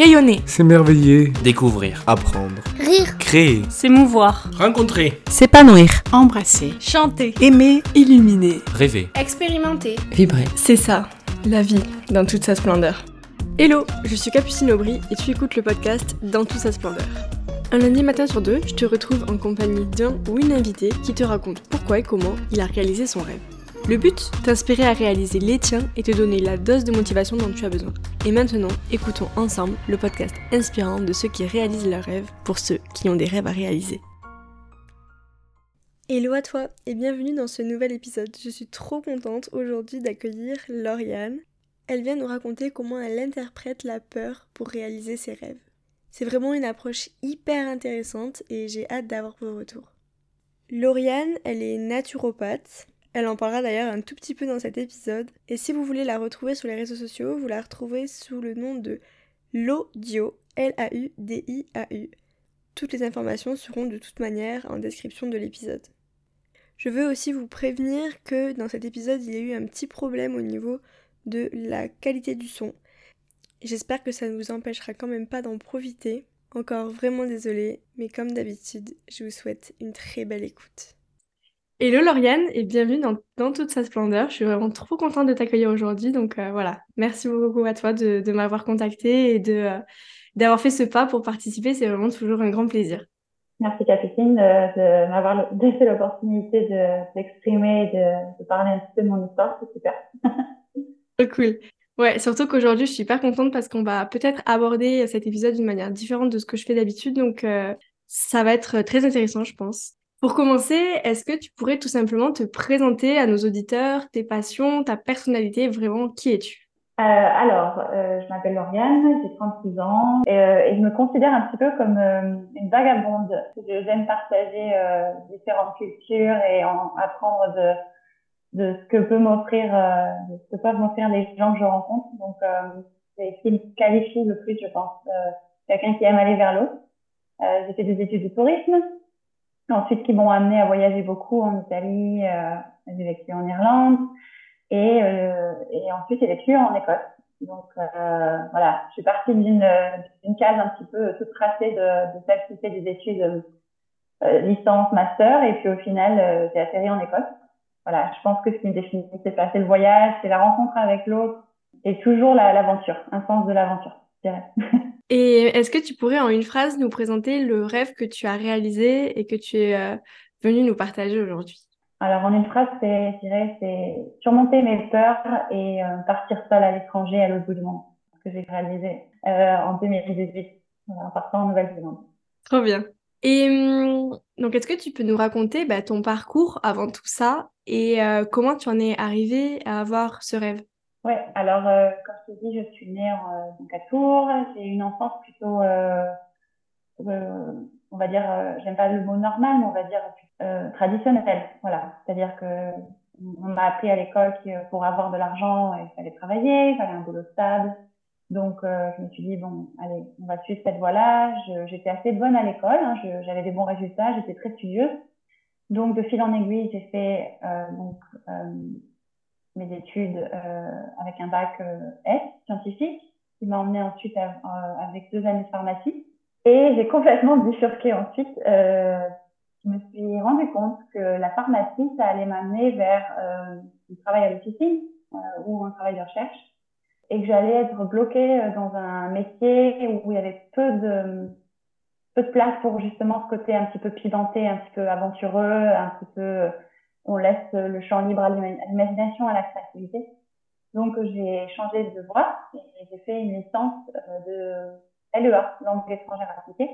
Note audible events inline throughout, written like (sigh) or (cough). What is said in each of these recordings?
Rayonner. S'émerveiller. Découvrir. Apprendre. Rire. Créer. S'émouvoir. Rencontrer. S'épanouir. Embrasser. Chanter. Aimer. Illuminer. Rêver. Expérimenter. Vibrer. C'est ça, la vie, dans toute sa splendeur. Hello, je suis Capucine Aubry et tu écoutes le podcast Dans toute sa splendeur. Un lundi matin sur deux, je te retrouve en compagnie d'un ou une invitée qui te raconte pourquoi et comment il a réalisé son rêve. Le but T'inspirer à réaliser les tiens et te donner la dose de motivation dont tu as besoin. Et maintenant, écoutons ensemble le podcast inspirant de ceux qui réalisent leurs rêves pour ceux qui ont des rêves à réaliser. Hello à toi et bienvenue dans ce nouvel épisode. Je suis trop contente aujourd'hui d'accueillir Lauriane. Elle vient nous raconter comment elle interprète la peur pour réaliser ses rêves. C'est vraiment une approche hyper intéressante et j'ai hâte d'avoir vos retours. Lauriane, elle est naturopathe. Elle en parlera d'ailleurs un tout petit peu dans cet épisode. Et si vous voulez la retrouver sur les réseaux sociaux, vous la retrouvez sous le nom de Laudio, L-A-U-D-I-A-U. Toutes les informations seront de toute manière en description de l'épisode. Je veux aussi vous prévenir que dans cet épisode, il y a eu un petit problème au niveau de la qualité du son. J'espère que ça ne vous empêchera quand même pas d'en profiter. Encore vraiment désolée, mais comme d'habitude, je vous souhaite une très belle écoute. Hello Lauriane et bienvenue dans, dans, toute sa splendeur. Je suis vraiment trop contente de t'accueillir aujourd'hui. Donc euh, voilà, merci beaucoup à toi de, de m'avoir contacté et de euh, d'avoir fait ce pas pour participer. C'est vraiment toujours un grand plaisir. Merci Capucine de, de m'avoir laissé l'opportunité d'exprimer de, et de, de, parler un petit peu de mon histoire. C'est super. Trop (laughs) cool. Ouais, surtout qu'aujourd'hui, je suis hyper contente parce qu'on va peut-être aborder cet épisode d'une manière différente de ce que je fais d'habitude. Donc euh, ça va être très intéressant, je pense. Pour commencer, est-ce que tu pourrais tout simplement te présenter à nos auditeurs tes passions, ta personnalité, vraiment qui es-tu? Euh, Alors, euh, je m'appelle Lauriane, j'ai 36 ans et, euh, et, je me considère un petit peu comme euh, une vagabonde. J'aime partager euh, différentes cultures et en, apprendre de, de ce que peut m'offrir, de ce que peuvent m'offrir les gens que je rencontre. Donc, c'est ce qui me qualifie le plus, je pense. Quelqu'un qui aime aller vers l'autre. j'ai fait des études de tourisme ensuite qui m'ont amené à voyager beaucoup en Italie, euh, j'ai vécu en Irlande et, euh, et ensuite j'ai vécu en Écosse. Donc euh, voilà, je suis partie d'une case un petit peu toute tracée de, de celle qui fait des études licence, master et puis au final j'ai atterri en Écosse. Voilà, je pense que ce qui me définit c'est le voyage, c'est la rencontre avec l'autre et toujours l'aventure, un sens de l'aventure, je dirais. (laughs) Et est-ce que tu pourrais en une phrase nous présenter le rêve que tu as réalisé et que tu es euh, venu nous partager aujourd'hui? Alors en une phrase, c'est, je dirais, c'est surmonter mes peurs et euh, partir seule à l'étranger à l'autre bout du monde, ce que j'ai réalisé euh, en 2018 en partant en Nouvelle-Zélande. Trop bien. Et hum, donc, est-ce que tu peux nous raconter bah, ton parcours avant tout ça et euh, comment tu en es arrivé à avoir ce rêve? Ouais, alors euh, comme je t'ai dit, je suis née en, euh, donc à Tours. J'ai une enfance plutôt, euh, euh on va dire, j'aime pas le mot normal, mais on va dire traditionnelle. Voilà, c'est-à-dire que on m'a appris à l'école que pour avoir de l'argent, il fallait travailler, il fallait un boulot stable. Donc je me suis dit bon, allez, on va suivre cette voie-là. J'étais assez bonne à l'école, hein, j'avais des bons résultats, j'étais très studieuse. Donc de fil en aiguille, j'ai fait donc mes études euh, avec un bac euh, S scientifique, qui m'a emmené ensuite avec deux années de pharmacie. Et j'ai complètement (laughs) bifurqué ensuite. Euh, je me suis rendu compte que la pharmacie, ça allait m'amener vers du travail à l'officine ou un travail de recherche, et que j'allais être bloquée dans un métier où il y avait peu de peu de place pour justement ce côté un petit peu pimenté, un petit peu aventureux, un petit peu on laisse le champ libre à l'imagination, à la créativité. Donc j'ai changé de voie et j'ai fait une licence euh, de LEA, langue étrangère appliquée,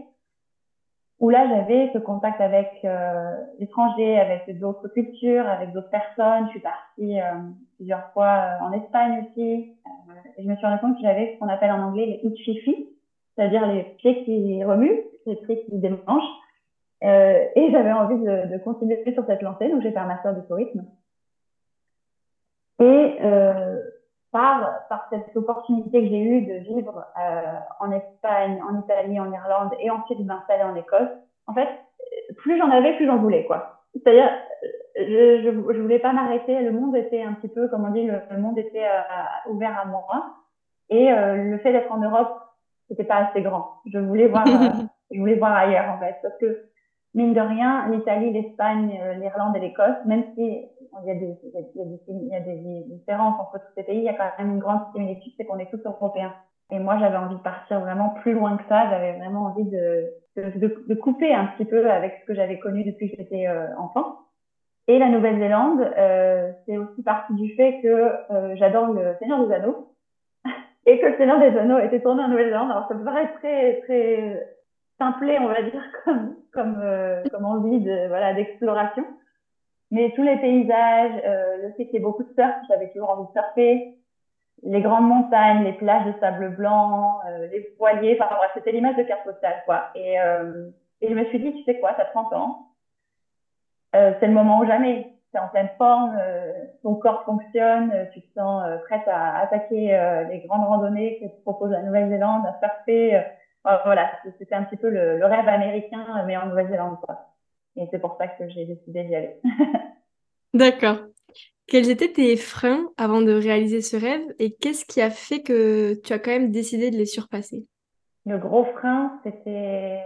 où là j'avais ce contact avec euh, l'étranger, avec d'autres cultures, avec d'autres personnes. Je suis partie euh, plusieurs fois en Espagne aussi. et je me suis rendu compte que j'avais ce qu'on appelle en anglais les itchifi, c'est-à-dire les pieds qui remuent, les pieds qui démangent. Euh, et j'avais envie de, de, continuer sur cette lancée, donc j'ai fait un master de tourisme. Et euh, par, par cette opportunité que j'ai eue de vivre euh, en Espagne, en Italie, en Irlande et ensuite de m'installer en Écosse, en fait, plus j'en avais, plus j'en voulais, quoi. C'est-à-dire, je, je, je voulais pas m'arrêter. Le monde était un petit peu, comme on dit, le, le monde était euh, ouvert à moi. Et euh, le fait d'être en Europe c'était pas assez grand. Je voulais voir, (laughs) je voulais voir ailleurs en fait, parce que mine de rien, l'Italie, l'Espagne, l'Irlande et l'Écosse, même si il y, a des, il, y a des, il y a des différences entre tous ces pays, il y a quand même une grande similitude, c'est qu'on est tous européens. Et moi, j'avais envie de partir vraiment plus loin que ça. J'avais vraiment envie de, de, de, couper un petit peu avec ce que j'avais connu depuis que j'étais euh, enfant. Et la Nouvelle-Zélande, euh, c'est aussi partie du fait que euh, j'adore le Seigneur des Anneaux (laughs) et que le Seigneur des Anneaux était tourné en Nouvelle-Zélande. Alors ça me paraît très très simplé, on va dire, comme comme euh, comme envie de voilà d'exploration. Mais tous les paysages, le fait qu'il y ait beaucoup de surf, j'avais toujours envie de surfer les grandes montagnes, les plages de sable blanc, euh, les voiliers, enfin bref, c'était l'image de carte postale, quoi. Et, euh, et je me suis dit, tu sais quoi, t'as 30 ans, euh, c'est le moment ou jamais. T'es en pleine forme, euh, ton corps fonctionne, euh, tu te sens prête à attaquer les grandes randonnées que te propose la Nouvelle-Zélande, à surfer. Voilà, c'était un petit peu le, le, rêve américain, mais en Nouvelle-Zélande. Et c'est pour ça que j'ai décidé d'y aller. (laughs) D'accord. Quels étaient tes freins avant de réaliser ce rêve et qu'est-ce qui a fait que tu as quand même décidé de les surpasser? Le gros frein, c'était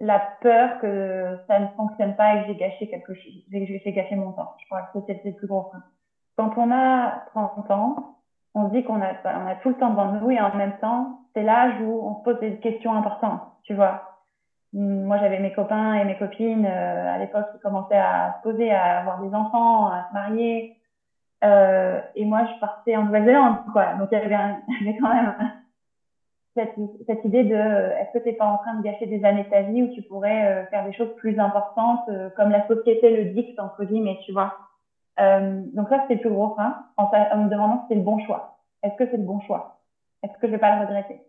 la peur que ça ne fonctionne pas et que j'ai gâché quelque chose, j'ai gâché mon temps. Je crois que c'était le plus gros frein. Quand on a 30 ans, on dit qu'on a, on a tout le temps devant nous et en même temps, c'est l'âge où on se pose des questions importantes, tu vois. Moi, j'avais mes copains et mes copines euh, à l'époque qui commençaient à se poser, à avoir des enfants, à se marier. Euh, et moi, je partais en Nouvelle-Zélande, quoi. Donc, il y avait, (laughs) il y avait quand même cette, cette idée de est-ce que tu n'es pas en train de gâcher des années de ta vie où tu pourrais euh, faire des choses plus importantes, euh, comme la société le dicte, entre guillemets, tu vois. Donc, ça, c'était le plus gros frein, en, me demandant si c'est le bon choix. Est-ce que c'est le bon choix? Est-ce que je vais pas le regretter?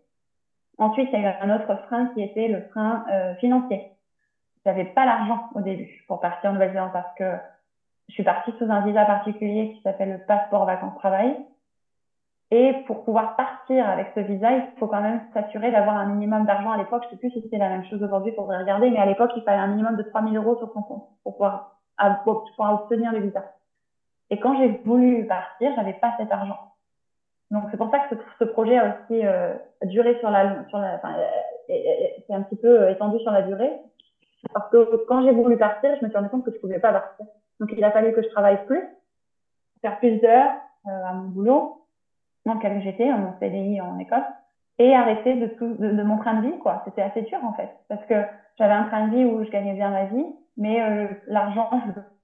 Ensuite, il y a eu un autre frein qui était le frein euh, financier. J'avais pas l'argent au début pour partir en Nouvelle-Zélande parce que je suis partie sous un visa particulier qui s'appelle le passeport vacances-travail. Et pour pouvoir partir avec ce visa, il faut quand même s'assurer d'avoir un minimum d'argent. À l'époque, je sais plus si c'était la même chose aujourd'hui, pour regarder, mais à l'époque, il fallait un minimum de 3000 euros sur son compte pour pouvoir, pour pouvoir obtenir le visa. Et quand j'ai voulu partir, j'avais pas cet argent. Donc c'est pour ça que ce, projet a aussi euh, duré sur la, sur la, enfin, c'est un petit peu étendu sur la durée, parce que quand j'ai voulu partir, je me suis rendu compte que je pouvais pas partir. Donc il a fallu que je travaille plus, faire plus d'heures euh, à mon boulot, dans lequel j'étais, mon CDI en Écosse, et arrêter de tout, de, de mon train de vie, quoi. C'était assez dur en fait, parce que j'avais un train de vie où je gagnais bien ma vie, mais euh, l'argent,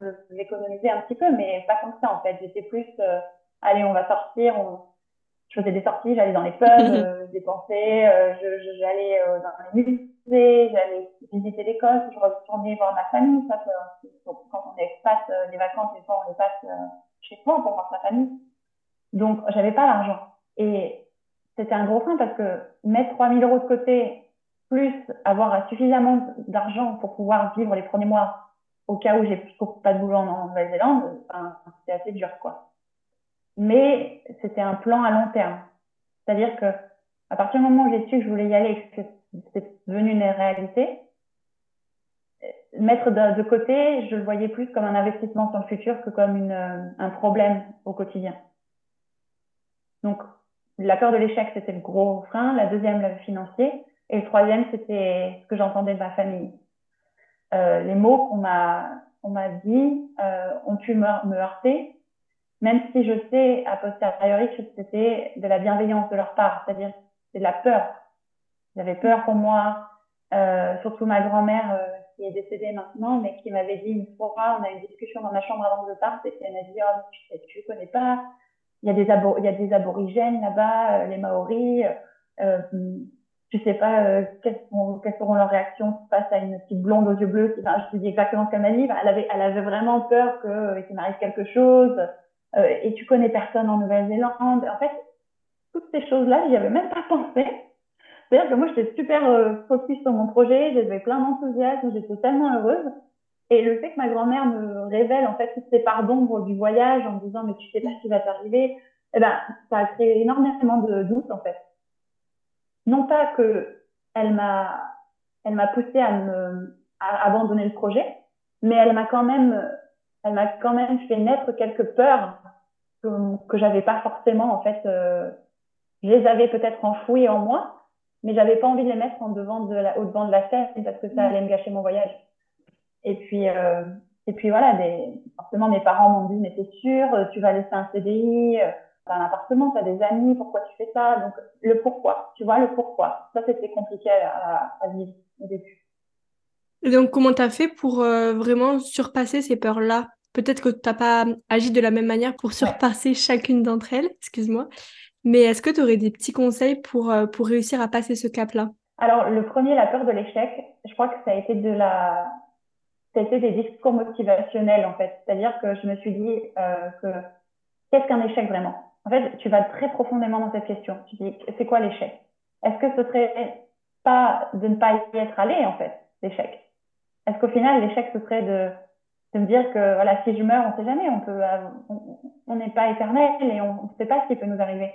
je, je l'économisais un petit peu, mais pas comme ça en fait. J'étais plus, euh, allez, on va sortir, on je faisais des sorties, j'allais dans les pubs, (laughs) euh, je dépensais, euh, j'allais euh, dans les musées, j'allais visiter l'Écosse, je retournais voir ma famille. Ça, quand on expat, les vacances, des fois, on les passe chez soi pour voir sa famille. Donc, j'avais pas l'argent. Et c'était un gros frein parce que mettre 3000 euros de côté, plus avoir suffisamment d'argent pour pouvoir vivre les premiers mois au cas où j'ai pas de boulot en Nouvelle-Zélande, enfin, c'était assez dur, quoi mais c'était un plan à long terme. C'est-à-dire que à partir du moment où j'ai su que je voulais y aller et que c'était devenu une réalité, mettre de, côté, je le voyais plus comme un investissement sur le futur que comme une, un problème au quotidien. Donc, la peur de l'échec, c'était le gros frein. La deuxième, le financier. Et le troisième, c'était ce que j'entendais de ma famille. Euh, les mots qu'on m'a on m'a dit euh, ont pu me, heurter même si je sais a posteriori que c'était de la bienveillance de leur part, c'est-à-dire c'est de la peur. Ils avaient peur pour moi, euh, surtout ma grand-mère qui est décédée maintenant, mais qui m'avait dit une fois, on a eu une discussion dans ma chambre avant que je parte, et elle m'a dit, oh, tu, tu connais pas, il y a des, aborigènes là-bas, les Maoris, je sais pas euh, quelles, quelles, seront leurs réactions face à une petite blonde aux yeux bleus. Enfin, je te dis exactement ce qu'elle m'a dit. Elle avait, elle avait vraiment peur que euh, qu'il m'arrive quelque chose euh, et tu connais personne en Nouvelle-Zélande. En fait, toutes ces choses-là, j'y avais même pas pensé. C'est-à-dire que moi, j'étais super euh, focus sur mon projet, j'avais plein d'enthousiasme, j'étais tellement heureuse. Et le fait que ma grand-mère me révèle en fait toutes ces parts d'ombre du voyage en me disant mais tu sais pas ce qui va t'arriver, eh ben ça a créé énormément de doutes en fait. Non pas que elle m'a elle m'a poussé à me à abandonner le projet, mais elle m'a quand même elle m'a quand même fait naître quelques peurs que, que j'avais pas forcément en fait. Euh, je les avais peut-être enfouies en moi, mais j'avais pas envie de les mettre en devant de la, au devant de la scène parce que ça allait me gâcher mon voyage. Et puis, euh, et puis voilà, des, forcément mes parents m'ont dit mais t'es sûr, tu vas laisser un CDI, t'as un appartement, t'as des amis, pourquoi tu fais ça? Donc le pourquoi, tu vois le pourquoi. Ça c'était compliqué à, à, vivre au début. Et donc comment t'as fait pour euh, vraiment surpasser ces peurs-là? Peut-être que t'as pas agi de la même manière pour surpasser chacune d'entre elles, excuse-moi. Mais est-ce que tu aurais des petits conseils pour, euh, pour réussir à passer ce cap-là? Alors, le premier, la peur de l'échec, je crois que ça a été de la, ça a été des discours motivationnels, en fait. C'est-à-dire que je me suis dit euh, que qu'est-ce qu'un échec vraiment? En fait, tu vas très profondément dans cette question. Tu dis, c'est quoi l'échec? Est-ce que ce serait pas de ne pas y être allé, en fait, l'échec? Est-ce qu'au final, l'échec, ce serait de, de me dire que, voilà, si je meurs, on sait jamais, on peut, on n'est pas éternel et on ne sait pas ce qui peut nous arriver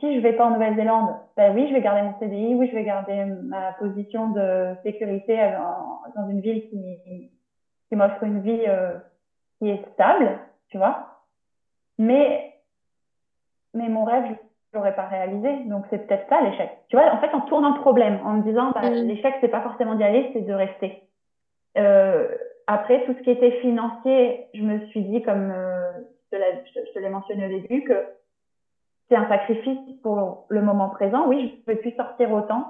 si je vais pas en Nouvelle-Zélande, ben oui, je vais garder mon CDI, oui, je vais garder ma position de sécurité dans une ville qui, qui m'offre une vie euh, qui est stable, tu vois. Mais, mais mon rêve, je l'aurais pas réalisé. Donc, c'est peut-être ça l'échec. Tu vois, en fait, en tournant le problème, en me disant, bah, mm. l'échec, c'est pas forcément d'y aller, c'est de rester. Euh, après, tout ce qui était financier, je me suis dit, comme euh, je te l'ai mentionné au début, que c'est un sacrifice pour le moment présent. Oui, je ne vais plus sortir autant.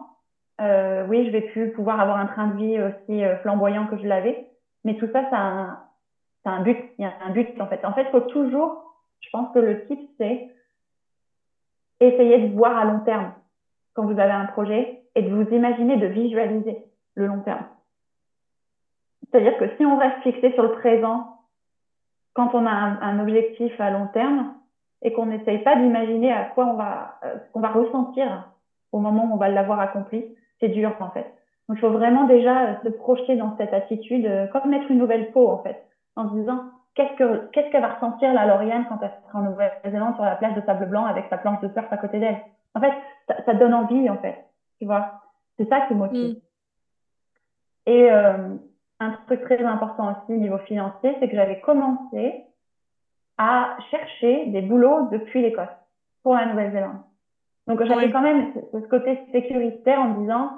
Euh, oui, je vais plus pouvoir avoir un train de vie aussi euh, flamboyant que je l'avais. Mais tout ça, ça a, un, ça a un but. Il y a un but en fait. En fait, il faut toujours, je pense que le type, c'est essayer de voir à long terme quand vous avez un projet et de vous imaginer, de visualiser le long terme. C'est-à-dire que si on reste fixé sur le présent, quand on a un, un objectif à long terme, et qu'on n'essaye pas d'imaginer à quoi on va, euh, qu'on va ressentir au moment où on va l'avoir accompli, c'est dur en fait. Donc il faut vraiment déjà euh, se projeter dans cette attitude, euh, comme mettre une nouvelle peau en fait, en se disant qu'est-ce que qu'est-ce qu'elle va ressentir la Lauriane quand elle sera en Nouvelle-Zélande sur la plage de sable blanc avec sa planche de surf à côté d'elle? En fait, ça, ça, donne envie en fait, tu vois. C'est ça qui motive. Mm. Et euh, un truc très important aussi au niveau financier, c'est que j'avais commencé à chercher des boulots depuis l'Écosse pour la Nouvelle-Zélande. Donc j'avais quand même ce, côté sécuritaire en me disant,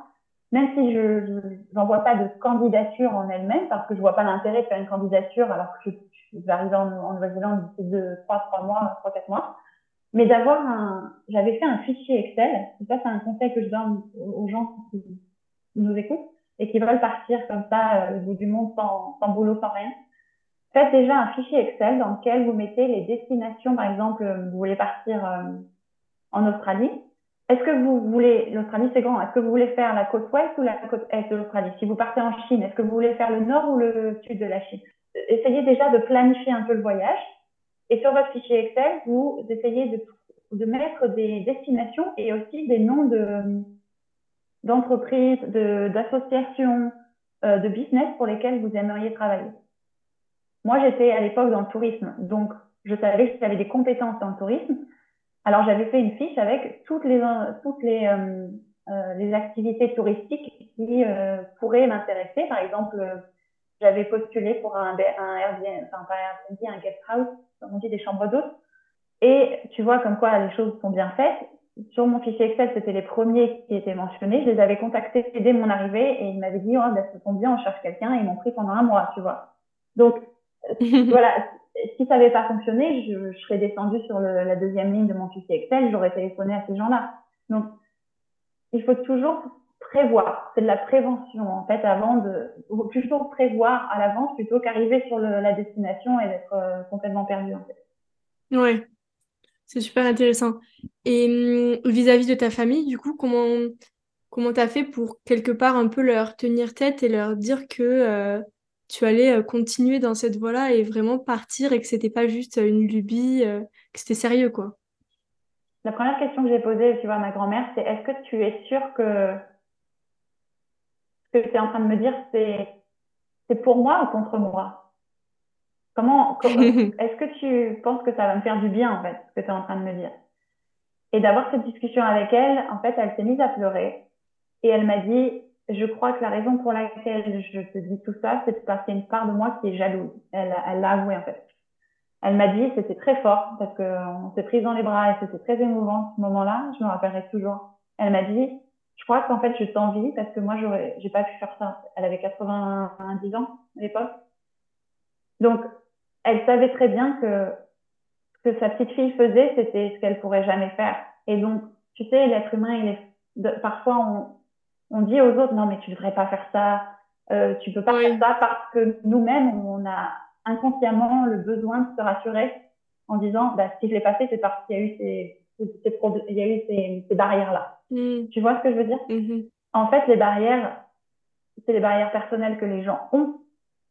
même si je n'envoie pas de candidature en elle-même, parce que je vois pas l'intérêt de faire une candidature alors que je, je vais en, Nouvelle-Zélande d'ici deux, trois, trois mois, trois, quatre mois, mais d'avoir un, j'avais fait un fichier Excel, ça c'est un conseil que je donne aux gens qui nous écoutent et qui veulent partir comme ça euh, au bout du monde sans, boulot, sans rien faites déjà un fichier Excel dans lequel vous mettez les destinations. Par exemple, vous voulez partir euh, en Australie. Est-ce que vous voulez, l'Australie c'est grand, est-ce que vous voulez faire la côte ouest ou la côte est de l'Australie? Si vous partez en Chine, est-ce que vous voulez faire le nord ou le sud de la Chine? Essayez déjà de planifier un peu le voyage. Et sur votre fichier Excel, vous essayez de, de mettre des destinations et aussi des noms de d'entreprises, d'associations, euh, de business pour lesquels vous aimeriez travailler. Moi, j'étais à l'époque dans le tourisme, donc je savais que j'avais des compétences dans le tourisme. Alors, j'avais fait une fiche avec toutes les, toutes les, euh, euh les activités touristiques qui euh, pourraient m'intéresser. Par exemple, j'avais postulé pour un, un Airbnb, enfin pas Airbnb, un guest house, comme on dit, des chambres d'hôtes. Et tu vois comme quoi les choses sont bien faites. Sur mon fichier Excel, c'était les premiers qui étaient mentionnés. Je les avais contactés dès mon arrivée et ils m'avaient dit, oh, ben, ça tombe bien, on cherche quelqu'un. Et ils m'ont pris pendant un mois, tu vois. Donc, (laughs) voilà, si ça n'avait pas fonctionné, je, je serais descendue sur le, la deuxième ligne de mon fichier Excel, j'aurais téléphoné à ces gens-là. Donc, il faut toujours prévoir. C'est de la prévention, en fait, avant de, toujours prévoir à l'avance plutôt qu'arriver sur le, la destination et d'être euh, complètement perdu, en fait. Ouais. C'est super intéressant. Et hum, vis-à-vis de ta famille, du coup, comment comment t'as fait pour quelque part un peu leur tenir tête et leur dire que euh, tu allais euh, continuer dans cette voie-là et vraiment partir et que c'était pas juste une lubie, euh, que c'était sérieux, quoi? La première question que j'ai posée, tu vois, à ma grand-mère, c'est est-ce que tu es sûre que que tu es en train de me dire, c'est c'est pour moi ou contre moi? Comment, (laughs) est-ce que tu penses que ça va me faire du bien en fait, ce que tu es en train de me dire? Et d'avoir cette discussion avec elle, en fait, elle s'est mise à pleurer et elle m'a dit je crois que la raison pour laquelle je te dis tout ça, c'est parce qu'il y a une part de moi qui est jalouse. Elle, elle l'a avoué en fait. Elle m'a dit, c'était très fort parce qu'on s'est pris dans les bras et c'était très émouvant ce moment-là. Je me rappellerai toujours. Elle m'a dit, je crois qu'en fait, je t'envie parce que moi, j'aurais, j'ai pas pu faire ça. Elle avait 90 ans à l'époque. Donc, elle savait très bien que ce que sa petite fille faisait, c'était ce qu'elle pourrait jamais faire. Et donc, tu sais, l'être humain, il est, parfois, on, on dit aux autres, non, mais tu devrais pas faire ça, euh, tu peux pas faire ça parce que nous-mêmes, on a inconsciemment le besoin de se rassurer en disant, bah, si je l'ai passé, c'est parce qu'il y a eu ces, ces, il y a eu ces, ces barrières-là. Mm. Tu vois ce que je veux dire? Mm-hmm. En fait, les barrières, c'est les barrières personnelles que les gens ont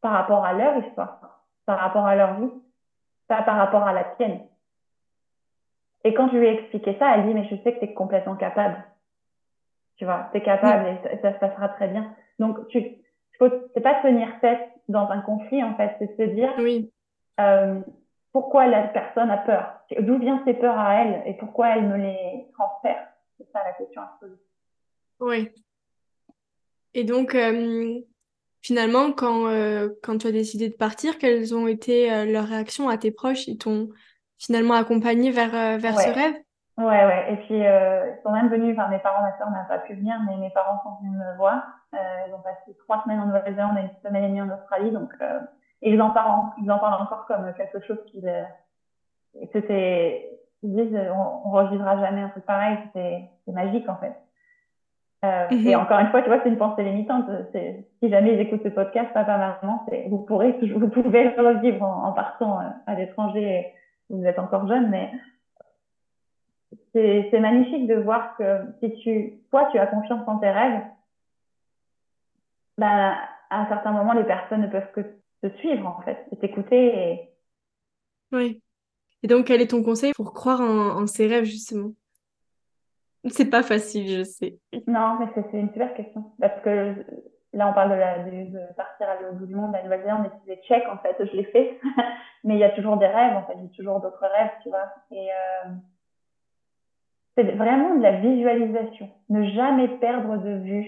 par rapport à leur histoire, par rapport à leur vie, pas par rapport à la tienne. Et quand je lui ai expliqué ça, elle dit, mais je sais que tu es complètement capable. Tu vois, tu es capable et, ça, se passera très bien. Donc, tu, c'est pas tenir tête dans un conflit, en fait, c'est se dire, oui. euh, pourquoi la personne a peur D'où viennent ses peurs à elle et pourquoi elle me les transfère? C'est ça la question à se poser. Oui. Et donc, euh, finalement, quand, euh, quand tu as décidé de partir, quelles ont été euh, leurs réactions à tes proches? Ils t'ont finalement accompagné vers, vers ce rêve? Ouais, ouais. Et puis, ils sont même venus, enfin, mes parents, ma soeur n'a pas pu venir, mais mes parents sont venus me voir. ils ont passé trois semaines en Nouvelle-Zélande et une semaine et demie en Australie. Donc, et ils en parlent, ils en parlent encore comme quelque chose qui, c'est, ils disent, on, on revivra jamais un truc pareil, c'est, c'est magique en fait. Euh, Et mhm. encore une fois, tu vois, c'est une pensée limitante. Si jamais ils écoutent ce podcast, papa, maman, vous pourrez, vous pouvez le revivre en, partant euh, à l'étranger. Vous êtes encore jeune, mais c'est magnifique de voir que si tu, toi, tu as confiance en tes rêves, ben, à un certain moment, les personnes ne peuvent que te suivre, en fait, et t'écouter. Et... Oui. Et donc, quel est ton conseil pour croire en, ses rêves, justement? C'est pas facile, je sais. Non, mais c'est une super question. Parce que là, on parle de, la, partir à l'autre bout du monde, à Nouvelle-Zélande, et les checks, en fait, je l'ai fait. (laughs) mais il y a toujours des rêves, en fait, a toujours d'autres rêves, tu vois. Et euh, c'est vraiment de la visualisation. Ne jamais perdre de vue.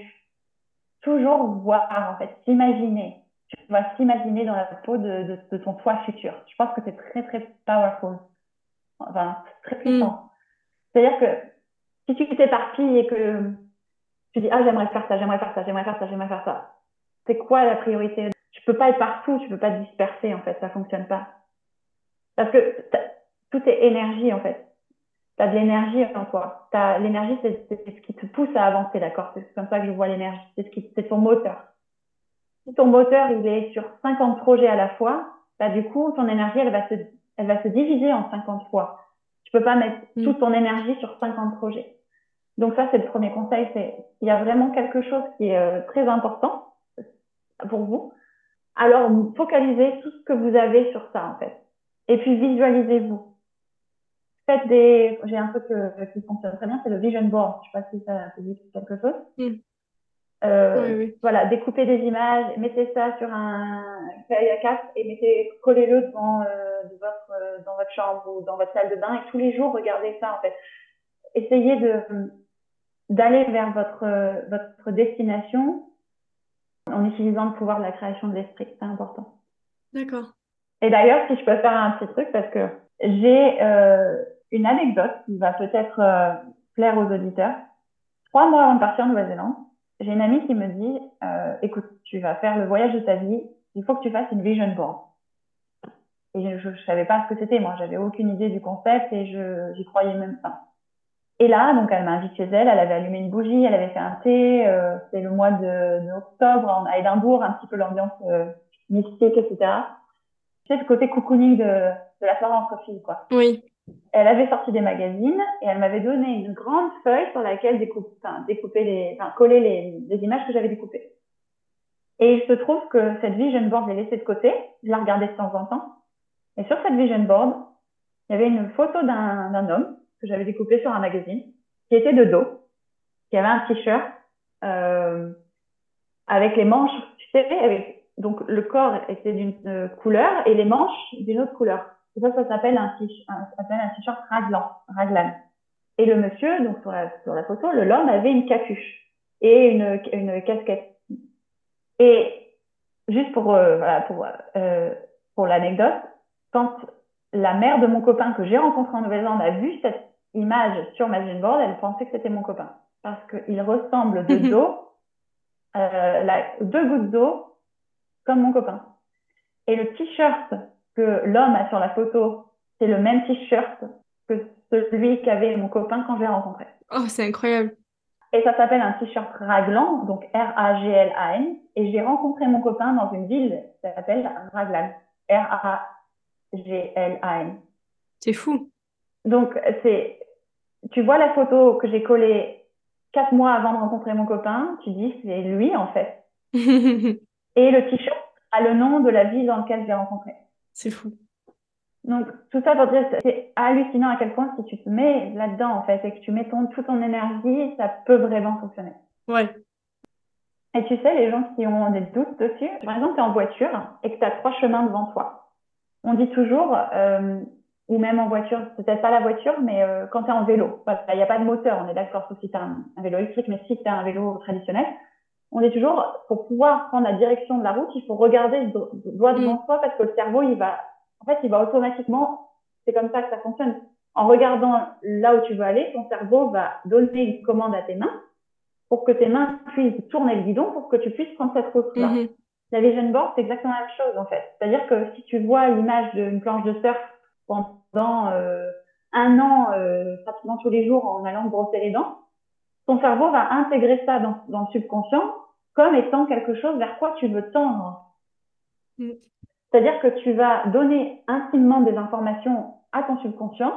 Toujours voir, en fait, s'imaginer tu vas s'imaginer dans la peau de, de, ton toi futur. Je pense que c'est très, très powerful. Enfin, très puissant. Mm. C'est-à-dire que si tu t'éparpilles et que tu dis, ah, j'aimerais faire ça, j'aimerais faire ça, j'aimerais faire ça, j'aimerais faire ça, c'est quoi la priorité? Tu peux pas être partout, tu peux pas te disperser, en fait, ça fonctionne pas. Parce que tout est énergie, en fait. Tu as de l'énergie en toi. L'énergie, c'est ce qui te pousse à avancer, d'accord? C'est comme ça que je vois l'énergie. C'est ton moteur si ton moteur il est sur 50 projets à la fois, bah, du coup, ton énergie, elle va se, elle va se diviser en 50 fois. Tu peux pas mettre mm. toute ton énergie sur 50 projets. Donc ça, c'est le premier conseil. C'est il y a vraiment quelque chose qui est euh, très important pour vous. Alors, focalisez tout ce que vous avez sur ça, en fait. Et puis, visualisez-vous. Faites des, j'ai un truc euh, qui fonctionne très bien, c'est le vision board. Je sais pas si ça te dit quelque chose. Mm. Euh, voilà, découpez des images, mettez ça sur un feuille à 4 et mettez, collez-le devant euh, votre, euh, dans votre chambre ou dans votre salle de bain et tous les jours regardez ça en fait. Essayez de d'aller vers votre votre destination en utilisant le pouvoir de la création de l'esprit, c'est important. D'accord. Et d'ailleurs, si je peux faire un petit truc parce que j'ai une anecdote qui va peut-être plaire aux auditeurs. Trois mois avant de partir en Nouvelle-Zélande, j'ai une amie qui me dit, euh, écoute, tu vas faire le voyage de ta vie, il faut que tu fasses une vision board. Et je, ne savais pas ce que c'était, moi, j'avais aucune idée du concept et je j'y croyais même pas. Et là, donc, elle m'a invité chez elle, elle avait allumé une bougie, elle avait fait un thé, euh, c'était le mois de, octobre à Édimbourg, un petit peu l'ambiance euh, mystique, etc. Tu sais, ce côté cocooning de, de la soirée entre filles, quoi. Oui elle avait sorti des magazines et elle m'avait donné une grande feuille sur laquelle découper, enfin, découper les, enfin, coller les, images que j'avais découpées. Et il se trouve que cette vision board, je l'ai laissée de côté. Je la regardais de temps en temps. Et sur cette vision board, il y avait une photo d'un homme que j'avais découpé sur un magazine, qui était de dos, qui avait un t-shirt euh, avec les manches, sais, avec, donc le corps était d'une euh, couleur et les manches d'une autre couleur. Et ça, ça s'appelle un t-shirt raglan, raglan. Et le monsieur, donc sur la, sur la photo, le l'homme avait une capuche et une, une casquette. Et juste pour, euh, voilà, pour, euh, pour l'anecdote, quand la mère de mon copain que j'ai rencontré en Nouvelle-Zélande a vu cette image sur ma vision board, elle pensait que c'était mon copain. parce qu'il ressemble de (laughs) dos, euh, la, deux gouttes d'eau, comme mon copain. Et le t-shirt que l'homme a sur la photo, c'est le même t-shirt que celui qu'avait mon copain quand je l'ai rencontré. Oh, c'est incroyable. Et ça s'appelle un t-shirt raglan, donc R-A-G-L-A-N. Et j'ai rencontré mon copain dans une ville qui s'appelle Raglan. R-A-G-L-A-N. C'est fou. Donc, c'est, tu vois la photo que j'ai collée quatre mois avant de rencontrer mon copain, tu dis c'est lui en fait. (laughs) Et le t-shirt a le nom de la ville dans laquelle je l'ai rencontré. C'est fou. Donc, tout ça pour dire, c'est hallucinant à quel point si tu te mets là-dedans, en fait, et que tu mets ton, toute ton énergie, ça peut vraiment fonctionner. Ouais. Et tu sais, les gens qui ont des doutes dessus, par exemple, tu es en voiture et que tu as trois chemins devant toi. On dit toujours, euh, ou même en voiture, peut-être pas la voiture, mais euh, quand tu es en vélo, il n'y a pas de moteur, on est d'accord, sauf si tu as un, vélo électrique, mais si tu as un vélo traditionnel, on dit toujours, pour pouvoir prendre la direction de la route, il faut regarder le droit devant mm. soi parce que le cerveau, il va en fait, il va automatiquement, c'est comme ça que ça fonctionne. En regardant là où tu veux aller, ton cerveau va donner une commande à tes mains pour que tes mains puissent tourner le guidon pour que tu puisses prendre cette route-là. Mm-hmm. La vision board, c'est exactement la même chose en fait. C'est-à-dire que si tu vois l'image d'une planche de surf pendant euh, un an, euh, pratiquement tous les jours en allant brosser les dents, ton cerveau va intégrer ça dans, dans le subconscient comme étant quelque chose vers quoi tu veux tendre. Mm. C'est-à-dire que tu vas donner intimement des informations à ton subconscient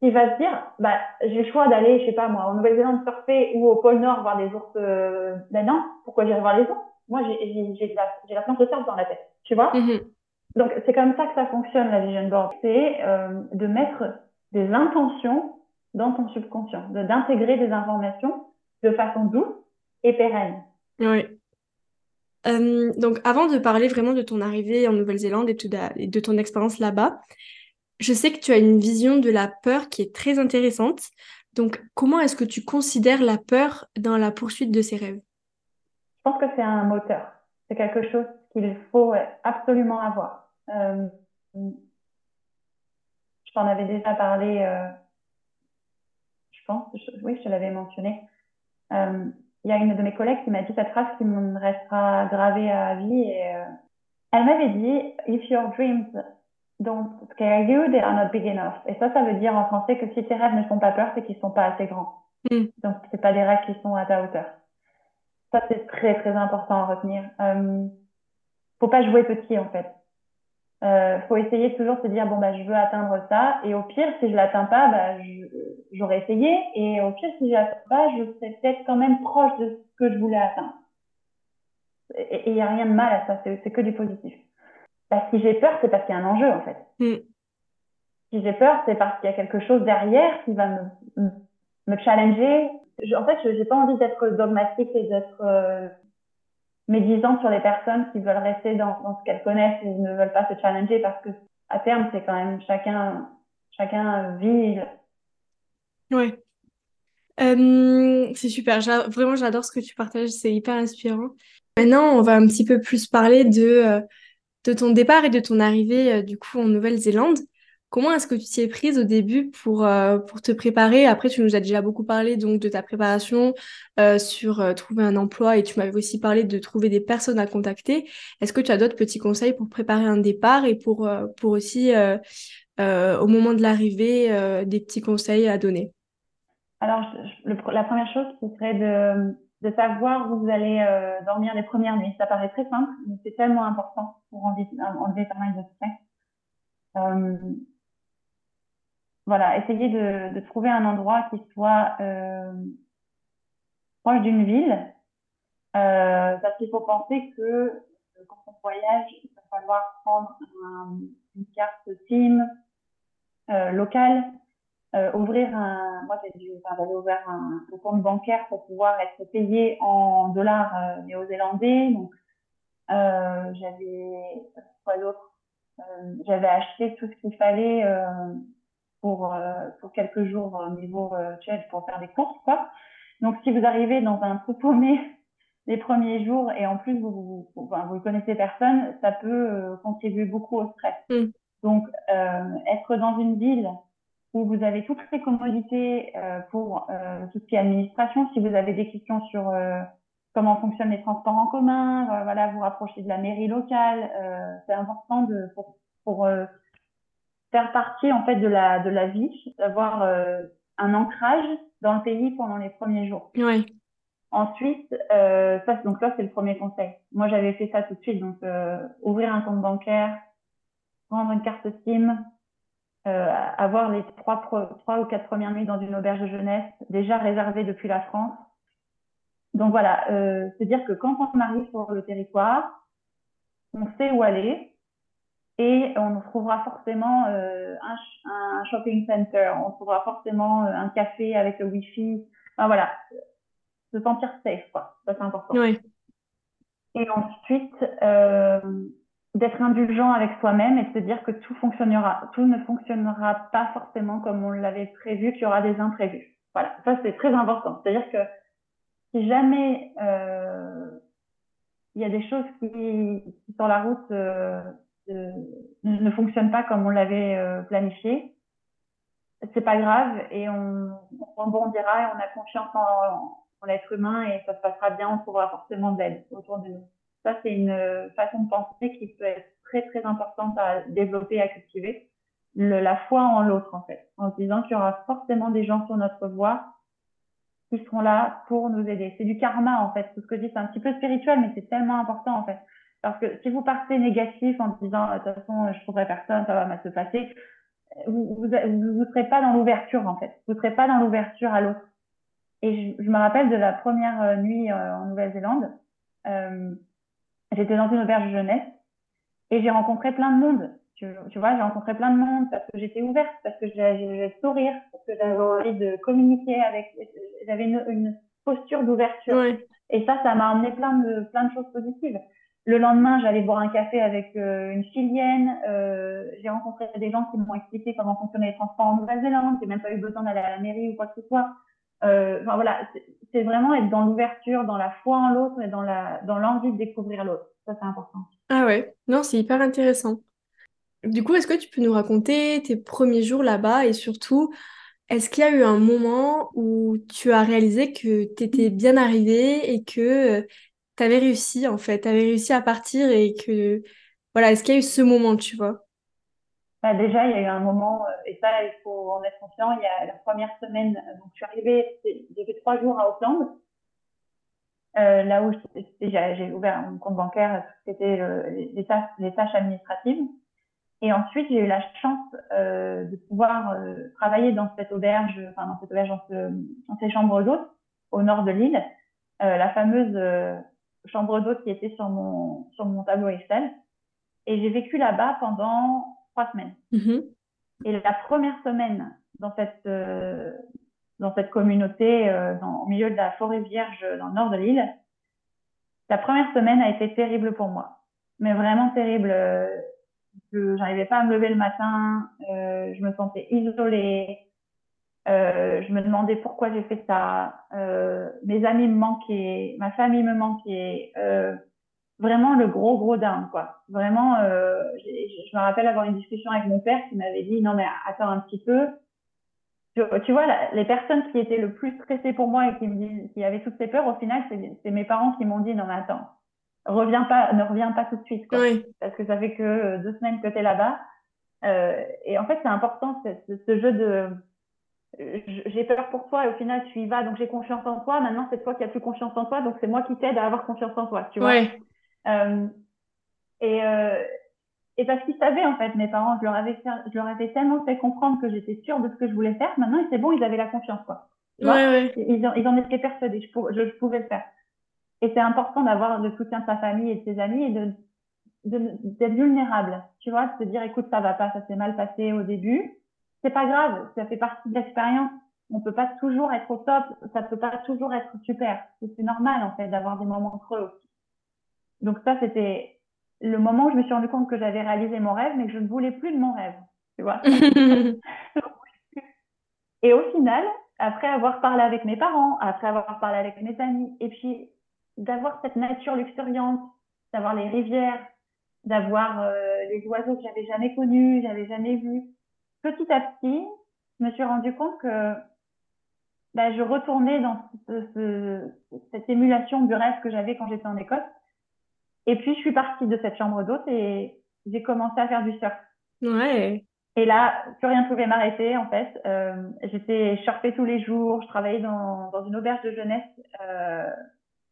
qui va se dire, bah, j'ai le choix d'aller, je sais pas moi, en Nouvelle-Zélande surfer ou au pôle Nord voir des ours euh... Ben non, pourquoi j'irai voir les ours? Moi, j'ai la, la planche de surf dans la tête, tu vois? Mm-hmm. Donc, c'est comme ça que ça fonctionne, la vision board. C'est euh, de mettre des intentions dans ton subconscient, d'intégrer des informations de façon douce et pérenne. Oui. Euh, donc, avant de parler vraiment de ton arrivée en Nouvelle-Zélande et, de ton expérience là-bas, je sais que tu as une vision de la peur qui est très intéressante. Donc, comment est-ce que tu considères la peur dans la poursuite de ces rêves? Je pense que c'est un moteur. C'est quelque chose qu'il faut absolument avoir. Euh, je t'en avais déjà parlé, euh, je oui, je te l'avais mentionné il y a une de mes collègues qui m'a dit cette phrase qui me restera gravée à vie. Et, euh, elle m'avait dit If your dreams don't scare you, they are not big enough. Et ça, ça veut dire en français que si tes rêves ne font pas peur, c'est qu'ils sont pas assez grands. Mm. Donc, c'est pas des rêves qui sont à ta hauteur. Ça, c'est très, très important à retenir. Euh, faut pas jouer petit, en fait euh, faut essayer de toujours se dire bon bah je veux atteindre ça. Et au pire si je l'atteins pas bah j'aurais essayé. Et au pire si je l'atteins pas je serais peut-être quand même proche de ce que je voulais atteindre. Et il y a rien de mal à ça. C'est que du positif. Bah, si j'ai peur c'est parce qu'il y a un enjeu en fait. Mm. si j'ai peur c'est parce qu'il y a quelque chose derrière qui va me me challenger. En fait je j'ai pas envie d'être dogmatique et d'être euh, médisant sur les personnes qui veulent rester dans, ce qu'elles connaissent et ne veulent pas se challenger parce que à terme c'est quand même chacun chacun vit. Oui. Euh, c'est super. Vraiment, j'adore ce que tu partages. C'est hyper inspirant. Maintenant, on va un petit peu plus parler de, euh, de ton départ et de ton arrivée euh, du coup en Nouvelle-Zélande. Comment est-ce que tu t'y es prise au début pour, euh, pour te préparer? Après, tu nous as déjà beaucoup parlé donc de ta préparation euh, sur euh, trouver un emploi et tu m'avais aussi parlé de trouver des personnes à contacter. Est-ce que tu as d'autres petits conseils pour préparer un départ et pour, aussi, au moment de l'arrivée, des petits conseils à donner? Alors, la première chose, ce serait de, savoir où vous allez dormir les premières nuits. Ça paraît très simple, mais c'est tellement important pour enlever, enlever pas de stress voilà, essayer de, de, trouver un endroit qui soit euh, proche d'une ville, euh, parce qu'il faut penser que euh, quand on voyage, il va falloir prendre une carte SIM euh, locale, euh, ouvrir un, moi j'ai dû, enfin, un, un, compte bancaire pour pouvoir être payé en dollars euh, néo-zélandais, donc j'avais quoi d'autre, j'avais acheté tout ce qu'il fallait pour, euh, pour quelques jours au niveau euh, pour faire des courses, quoi. Donc, si vous arrivez dans un trou paumé (laughs) les premiers jours et en plus vous vous, vous, vous connaissez personne, ça peut euh, contribuer beaucoup au stress. Mm. Donc, euh, être dans une ville où vous avez toutes les commodités pour tout ce qui est administration. Si vous avez des questions sur comment fonctionnent les transports en commun, voilà, vous rapprocher de la mairie locale. c'est important de, pour, pour faire partie en fait de la de la vie, d'avoir un ancrage dans le pays pendant les premiers jours. Oui. Ensuite, euh, ça, donc ça, c'est le premier conseil. Moi, j'avais fait ça tout de suite. Donc, euh, ouvrir un compte bancaire, prendre une carte SIM, euh, avoir les trois, trois ou quatre premières nuits dans une auberge de jeunesse, déjà réservées depuis la France. Donc voilà, euh, c'est-à-dire que quand on arrive sur le territoire, on sait où aller et on trouvera forcément euh, un, un, shopping center, on trouvera forcément euh, un café avec le wifi. Enfin voilà, se sentir safe, quoi. Ça, c'est important. Oui. Et ensuite, euh, d'être indulgent avec soi-même et de se dire que tout fonctionnera, tout ne fonctionnera pas forcément comme on l'avait prévu, qu'il y aura des imprévus. Voilà, ça c'est très important. C'est-à-dire que si jamais euh, il y a des choses qui, qui sur la route euh, ne fonctionnent pas comme on l'avait euh, planifié, c'est pas grave et on, on rebondira et on a confiance en, l'être humain et ça se passera bien, on trouvera forcément d'aide autour de nous. Ça, c'est une façon de penser qui peut être très, très importante à développer, à cultiver. La foi en l'autre, en fait, en se disant qu'il y aura forcément des gens sur notre voie qui seront là pour nous aider. C'est du karma, en fait. Tout ce que je dis, c'est un petit peu spirituel, mais c'est tellement important, en fait. Parce que si vous partez négatif en disant, de toute façon, je trouverai personne, ça va mal se passer, vous, vous, vous, serez pas dans l'ouverture, en fait. Vous serez pas dans l'ouverture à l'autre. Et je, je, me rappelle de la première euh, nuit euh, en Nouvelle-Zélande. Euh, J'étais dans une auberge jeunesse et j'ai rencontré plein de monde. Tu, tu vois, j'ai rencontré plein de monde parce que j'étais ouverte, parce que j'avais sourire, parce que j'avais envie de communiquer avec. J'avais une, une, posture d'ouverture. Et ça, ça m'a amené plein de plein de choses positives. Le lendemain, j'allais boire un café avec euh, une chilienne. Euh, j'ai rencontré des gens qui m'ont expliqué comment fonctionnaient les transports en Nouvelle-Zélande. J'ai même pas eu besoin d'aller à la mairie ou quoi que ce soit. Euh, enfin voilà, c'est vraiment être dans l'ouverture, dans la foi en l'autre et dans la dans l'envie de découvrir l'autre. Ça c'est important. Ah ouais, non, c'est hyper intéressant. Du coup, est-ce que tu peux nous raconter tes premiers jours là-bas et surtout, est-ce qu'il y a eu un moment où tu as réalisé que tu étais bien arrivé et que tu avais réussi en fait, tu avais réussi à partir et que voilà, est-ce qu'il y a eu ce moment, tu vois? Bah déjà, il y a eu un moment, euh, et ça, il faut en être conscient, il y a la première semaine, euh, donc je suis arrivée, j'ai fait trois jours à Auckland, euh, là où j'ai ouvert un compte bancaire, c'était les, tâches, administratives. Et ensuite, j'ai eu la chance de pouvoir travailler dans cette auberge, enfin dans cette auberge, dans, dans ces chambres d'hôtes au nord de l'île, la fameuse chambre d'hôte qui était sur mon sur mon tableau Excel. Et j'ai vécu là-bas pendant trois semaines. Mm-hmm. Et la première semaine dans cette euh, dans cette communauté, euh, dans, au milieu de la forêt vierge dans le nord de l'île, la première semaine a été terrible pour moi, mais vraiment terrible. Je n'arrivais pas à me lever le matin, euh, je me sentais isolée, euh, je me demandais pourquoi j'ai fait ça. Euh, mes amis me manquaient, ma famille me manquait. Euh, vraiment le gros gros down quoi. Vraiment, je me rappelle avoir une discussion avec mon père qui m'avait dit non mais attends un petit peu. Tu, tu vois les personnes qui étaient le plus stressées pour moi et qui me disent, qui avaient toutes ces peurs, au final c'est mes parents qui m'ont dit non mais attends, reviens pas, ne reviens pas tout de suite quoi, oui. parce que ça fait que deux semaines que t'es là-bas. Euh, et en fait c'est important ce, ce jeu de j'ai peur pour toi et au final tu y vas donc j'ai confiance en toi maintenant c'est toi qui as plus confiance en toi donc c'est moi qui t'aide à avoir confiance en toi tu vois ouais. Euh, et, euh, et parce qu'ils savaient, en fait, mes parents, je leur avais, fait, je leur avais tellement fait comprendre que j'étais sûre de ce que je voulais faire. Maintenant, c'est bon, ils avaient la confiance, quoi. Tu ouais, vois? Ouais. Ils, en, ils en étaient persuadés, je, pour, je, je pouvais le faire. Et c'est important d'avoir le soutien de sa famille et de ses amis et de d'être vulnérable, tu vois, de se dire écoute ça va pas, ça s'est mal passé au début, c'est pas grave, ça fait partie de l'expérience. On peut pas toujours être au top, ça peut pas toujours être super. C'est normal en fait d'avoir des moments creux aussi. Donc ça, c'était le moment où je me suis rendu compte que j'avais réalisé mon rêve, mais que je ne voulais plus de mon rêve. Tu vois (laughs) Et au final, après avoir parlé avec mes parents, après avoir parlé avec mes amis, et puis d'avoir cette nature luxuriante, d'avoir les rivières, d'avoir euh, les oiseaux que j'avais jamais connus, j'avais jamais vus, petit à petit, je me suis rendu compte que bah, je retournais dans cette émulation du rêve que j'avais quand j'étais en Écosse. Et puis, je suis partie de cette chambre d'hôte et j'ai commencé à faire du surf. Ouais. Et là, plus rien ne pouvait m'arrêter, en fait. Euh, j'étais surfée tous les jours. Je travaillais dans, dans une auberge de jeunesse euh,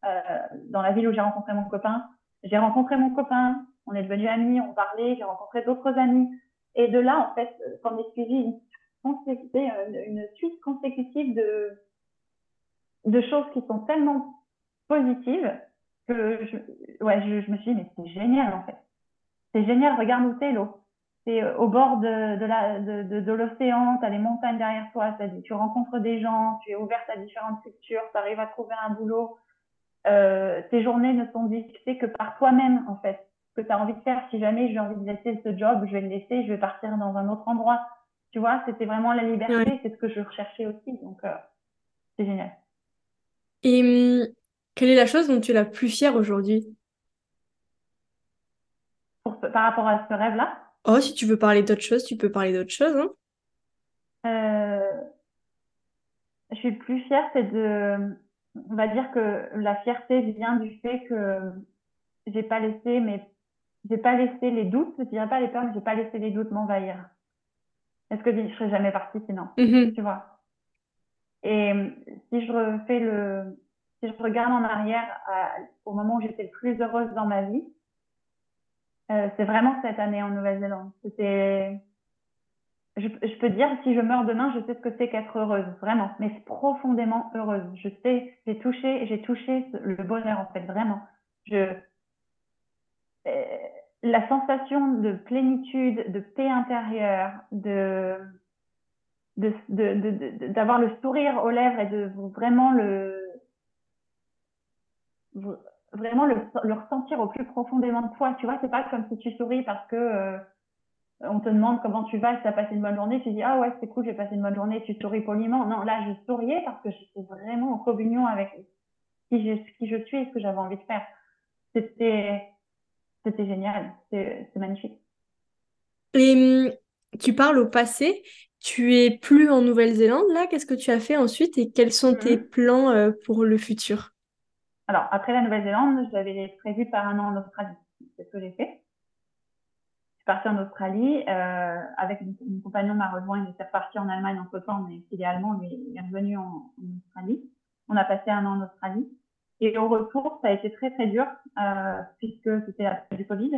euh, dans la ville où j'ai rencontré mon copain. J'ai rencontré mon copain. On est devenus amis, on parlait. J'ai rencontré d'autres amis. Et de là, en fait, s'en est suivi une c'était une, suite consécutive de, choses qui sont tellement positives que je, ouais, je, me suis dit, mais c'est génial en fait. C'est génial, regarde où t'es l'eau. C'est euh, au bord de, l'océan, tu as les montagnes derrière toi, tu rencontres des gens, tu es ouverte à différentes cultures, tu arrives à trouver un boulot. Euh, tes journées ne sont dictées que par toi-même en fait. Que tu as envie de faire, si jamais j'ai envie de laisser ce job, je vais le laisser, je vais partir dans un autre endroit. Tu vois, c'était vraiment la liberté, c'est ce que je recherchais aussi. Donc, euh, c'est génial. Et hum, quelle est la chose dont tu es la plus fière aujourd'hui? Par rapport à ce rêve-là? Oh, si tu veux parler d'autre chose, tu peux parler d'autre chose. Hein euh, je suis plus fière, c'est de. On va dire que la fierté vient du fait que j'ai pas laissé, mais j'ai pas laissé les doutes, je dirais pas les peurs, mais j'ai pas laissé les doutes m'envahir. Est-ce que je serais jamais partie sinon mm-hmm. Tu vois? Et si je refais le, si je regarde en arrière au moment où j'étais le plus heureuse dans ma vie, euh, c'est vraiment cette année en Nouvelle-Zélande. C'était, je, je, peux dire, si je meurs demain, je sais ce que c'est qu'être heureuse, vraiment, mais profondément heureuse. Je sais, j'ai touché, j'ai touché le bonheur en fait, vraiment. Je, euh, la sensation de plénitude, de paix intérieure, de d'avoir le sourire aux lèvres et de vraiment le vraiment le, ressentir au plus profondément de toi. Tu vois, c'est pas comme si tu souris parce que euh, on te demande comment tu vas, si tu as passé une bonne journée, tu dis ah ouais c'est cool, j'ai passé une bonne journée, tu souris poliment. Non, là je souriais parce que j'étais vraiment en communion avec qui je, qui je suis et ce que j'avais envie de faire. C'était c'était génial, c'est magnifique. Et hum, tu parles au passé, tu es plus en Nouvelle-Zélande là, qu'est-ce que tu as fait ensuite et quels sont tes mhm. plans euh, pour le futur? Alors, après la Nouvelle-Zélande, j'avais prévu par un an en Australie. C'est ce que j'ai fait. Je suis partie en Australie euh, avec mon, compagnon m'a rejoint, il était reparti en Allemagne entre temps, mais il est allemand, mais il est revenu en Australie. On a passé un an en Australie. Et au retour, ça a été très très dur euh, puisque c'était la du Covid.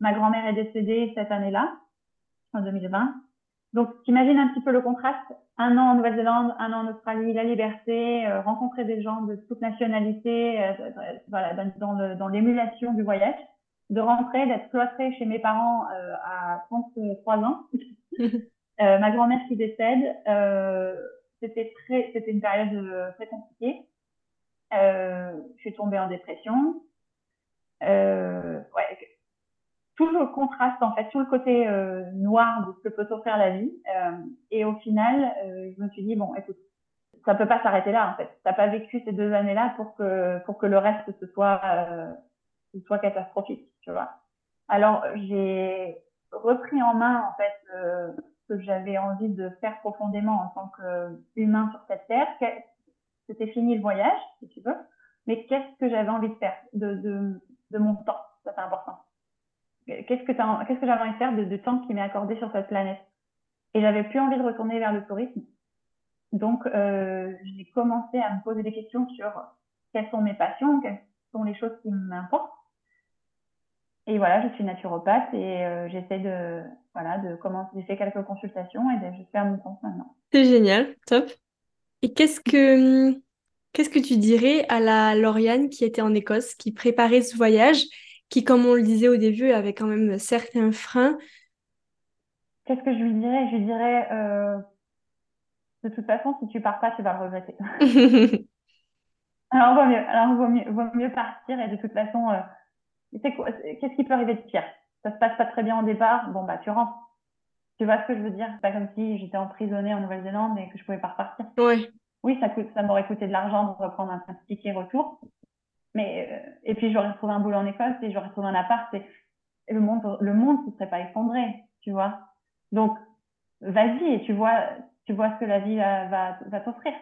Ma grand-mère est décédée cette année-là, en 2020. Donc, t'imagines un petit peu le contraste. Un an en Nouvelle-Zélande, un an en Australie, la liberté, euh, rencontrer des gens de toute nationalité, euh, voilà, dans, dans l'émulation du voyage, de rentrer, d'être cloîtrée chez mes parents euh, à 33 ans. (laughs) ma grand-mère qui décède, c'était très, c'était une période très compliquée. Euh, je suis tombée en dépression. Euh, ouais, tout le contraste en fait, tout le côté euh, noir de ce que peut offrir la vie. Euh, et au final, euh, je me suis dit bon, écoute, ça peut pas s'arrêter là en fait. T'as pas vécu ces deux années-là pour que pour que le reste ce soit ce soit catastrophique, tu vois. Alors j'ai repris en main en fait ce que j'avais envie de faire profondément en tant qu'humain sur cette terre, c'était fini le voyage, si tu veux, mais qu'est-ce que j'avais envie de faire de, mon temps? Ça, c'est important. Qu'est-ce que, j'avais envie de faire de, temps qui m'est accordé sur cette planète? Et j'avais plus envie de retourner vers le tourisme. Donc, euh, j'ai commencé à me poser des questions sur quelles sont mes passions, quelles sont les choses qui m'importent. Et voilà, je suis naturopathe et euh, j'essaie de, voilà, de commencer, j'ai fait quelques consultations et je fais à mon compte maintenant. C'est génial, top. Et qu'est-ce que qu'est-ce que tu dirais à la Lauriane qui était en Écosse, qui préparait ce voyage, qui, comme on le disait au début, avait quand même certains freins? Qu'est-ce que je lui dirais? Je lui dirais euh, de toute façon, si tu pars pas, tu vas le regretter. (laughs) Alors vaut mieux, alors vaut mieux, vaut mieux partir et de toute façon, euh, qu'est-ce qui peut arriver de pire? Ça se passe pas très bien au départ, bon bah tu rentres. Tu vois ce que je veux dire? C'est pas comme si j'étais emprisonnée en Nouvelle-Zélande et que je pouvais pas repartir. Oui. Oui, ça, coûte, ça m'aurait coûté de l'argent de reprendre un, ticket retour. Mais, euh, et puis j'aurais retrouvé un boulot en Écosse et j'aurais trouvé un appart et, le monde, le monde se serait pas effondré, tu vois. Donc, vas-y et tu vois, tu vois ce que la vie va, va, t'offrir.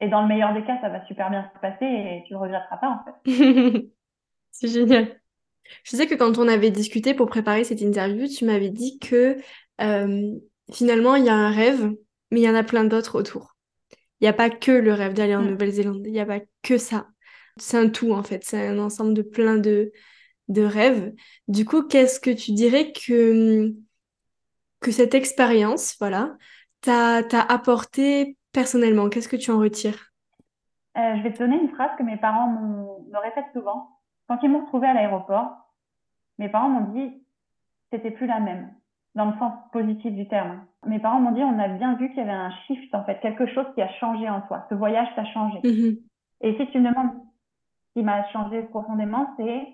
Et dans le meilleur des cas, ça va super bien se passer et tu le regretteras pas, en fait. (laughs) C'est génial. Je sais que quand on avait discuté pour préparer cette interview, tu m'avais dit que euh, finalement, il y a un rêve, mais il y en a plein d'autres autour. Il n'y a pas que le rêve d'aller en mm. Nouvelle-Zélande, il n'y a pas que ça. C'est un tout, en fait. C'est un ensemble de plein de, de rêves. Du coup, qu'est-ce que tu dirais que, que cette expérience, voilà, t'a apporté personnellement? Qu'est-ce que tu en retires? Euh, Je vais te donner une phrase que mes parents me répètent souvent. Quand ils m'ont retrouvée à l'aéroport, mes parents m'ont dit c'était plus la même, dans le sens positif du terme. Mes parents m'ont dit on a bien vu qu'il y avait un shift en fait, quelque chose qui a changé en toi. Ce voyage t'a changé. Mm-hmm. Et si tu me demandes ce qui m'a changé profondément, c'est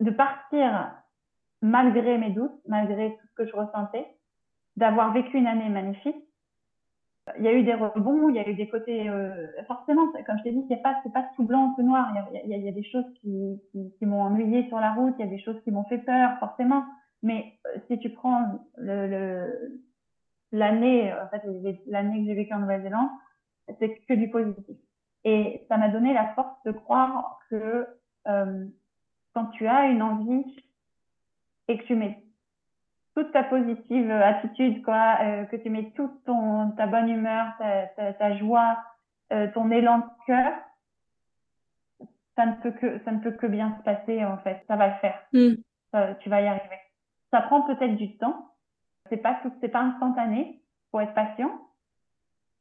de partir malgré mes doutes, malgré tout ce que je ressentais, d'avoir vécu une année magnifique. Il y a eu des rebonds, il y a eu des côtés, euh, forcément, comme je t'ai dit, c'est pas, pas tout blanc, tout noir. Il y a, des choses qui, qui, m'ont ennuyé sur la route, il y a des choses qui m'ont fait peur, forcément. Mais euh, si tu prends l'année, en fait, que j'ai vécue en Nouvelle-Zélande, c'est que du positif. Et ça m'a donné la force de croire que euh, quand tu as une envie et que tu mets toute ta positive attitude, quoi, euh, que tu mets toute ton, ta bonne humeur, ta, ta, joie, euh, ton élan de cœur, ça ne peut que ça ne peut que bien se passer en fait. Ça va le faire. Mm. tu vas y arriver. Ça prend peut-être du temps. C'est pas tout, c'est pas instantané. Faut être patient,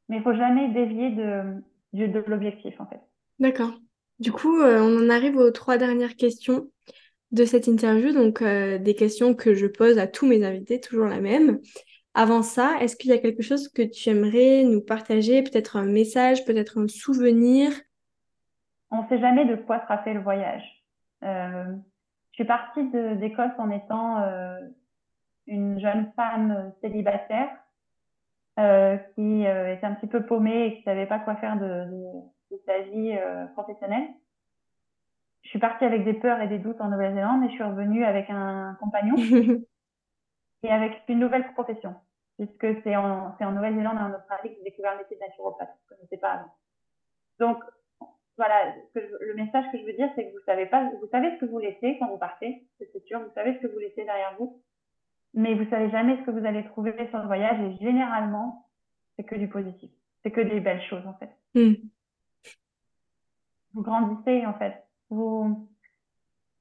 mais il faut jamais dévier de de, de l'objectif en fait. D'accord. Du coup, euh, on en arrive aux trois dernières questions de cette interview, donc euh, des questions que je pose à tous mes invités, toujours la même. Avant ça, est-ce qu'il y a quelque chose que tu aimerais nous partager, peut-être un message, peut-être un souvenir? On ne sait jamais de quoi sera fait le voyage. Euh, je suis partie d'Écosse en étant une jeune femme célibataire qui était un petit peu paumée et qui savait pas quoi faire de de sa vie euh, professionnelle. Je suis partie avec des peurs et des doutes en Nouvelle-Zélande et je suis revenue avec un compagnon (laughs) et avec une nouvelle profession. Puisque c'est en, en Nouvelle-Zélande et en Australie que j'ai découvert le métier de naturopathe. Je ne connaissais pas avant. Donc, voilà, le message que je veux dire, c'est que vous savez pas, vous savez ce que vous laissez quand vous partez, c'est sûr, vous savez ce que vous laissez derrière vous, mais vous savez jamais ce que vous allez trouver sur le voyage et généralement, c'est que du positif. C'est que des belles choses, en fait. Mm vous grandissez en fait. Vous,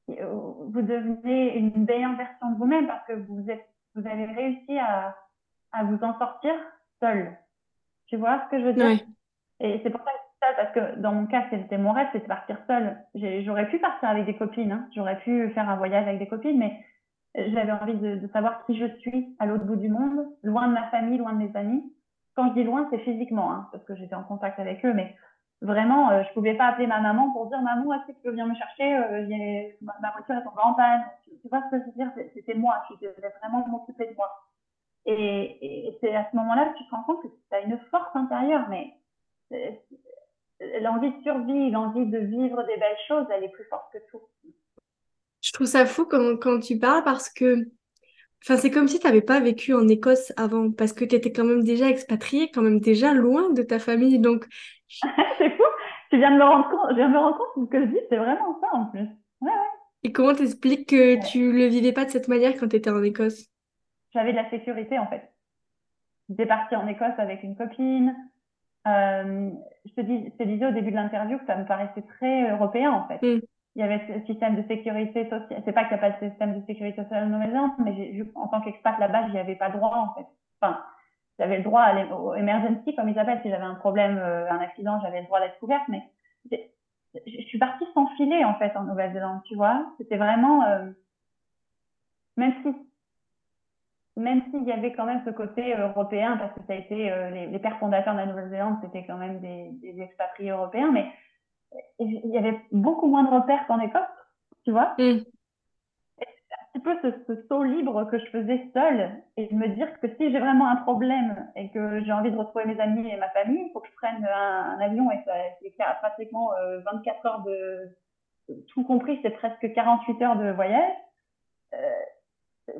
vous devenez une meilleure version de vous-même parce que vous, êtes, vous avez réussi à, à vous en sortir seul. Tu vois ce que je veux dire? Et c'est pour ça que ça, parce que dans mon cas, c'était mon rêve, c'était de partir seule. J'aurais pu partir avec des copines, hein. j'aurais pu faire un voyage avec des copines, mais j'avais envie de, de, savoir qui je suis à l'autre bout du monde, loin de ma famille, loin de mes amis. Quand je dis loin, c'est physiquement, hein, parce que j'étais en contact avec eux, mais vraiment, euh, je pouvais pas appeler ma maman pour dire maman, est-ce que tu peux venir me chercher euh, ma, voiture est en panne. Tu, vois ce que je veux dire? C'était moi, je devais vraiment m'occuper de moi. Et, c'est à ce moment-là que tu te rends compte que tu as une force intérieure, mais euh, l'envie de survie, l'envie de vivre des belles choses, elle est plus forte que tout. Je trouve ça fou quand tu parles parce que Enfin, c'est comme si tu n'avais pas vécu en Écosse avant, parce que tu étais quand même déjà expatriée, quand même déjà loin de ta famille. Donc, (laughs) c'est fou. Tu viens de me rendre compte, je viens de me rendre compte que je dis, c'est vraiment ça en plus. Ouais, ouais. Et comment t'expliques que tu le vivais pas de cette manière quand tu étais en Écosse? J'avais de la sécurité en fait. J'étais partie en Écosse avec une copine. Euh, je, te dis, je te disais au début de l'interview que ça me paraissait très européen en fait. Mm il y avait ce système de sécurité sociale. C'est pas qu'il n'y a pas de système de sécurité sociale en Nouvelle-Zélande, mais en tant qu'expat là-bas, j'y avais pas droit, en fait. Enfin, j'avais le droit à l'emergency, comme ils appellent. Si j'avais un problème, euh, un accident, j'avais le droit d'être couverte, mais je suis partie sans filet, en fait, en Nouvelle-Zélande, tu vois. C'était vraiment, euh, même si, même s'il y avait quand même ce côté européen, parce que ça a été, euh, les, les, pères fondateurs de la Nouvelle-Zélande, c'était quand même des, des expatriés européens, mais il y avait beaucoup moins de repères qu'en Écosse, tu vois. Mm. Un petit peu ce, saut libre que je faisais seule et de me dire que si j'ai vraiment un problème et que j'ai envie de retrouver mes amis et ma famille, il faut que je prenne un, avion et c'est pratiquement 24 euh, heures de, tout compris, c'est presque 48 heures de voyage. Euh,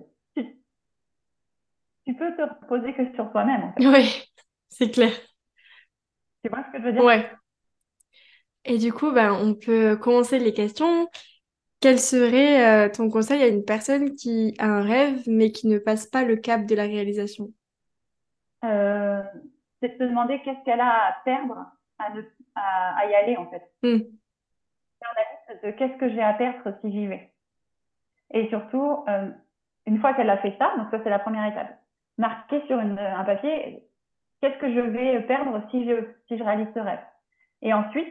tu, peux te reposer que sur toi-même. En fait. Oui. c'est clair. Tu vois ce que je veux dire? Ouais. Et du coup, ben, on peut commencer les questions. Quel serait euh, ton conseil à une personne qui a un rêve mais qui ne passe pas le cap de la réalisation? Euh, c'est de se demander qu'est-ce qu'elle a à perdre à, ne- à, à y aller, en fait. Faire la liste de qu'est-ce que j'ai à perdre si j'y vais. Et surtout, euh, une fois qu'elle a fait ça, donc ça c'est la première étape, marquer sur une- un papier qu'est-ce que je vais perdre si je, si je réalise ce rêve? Et ensuite,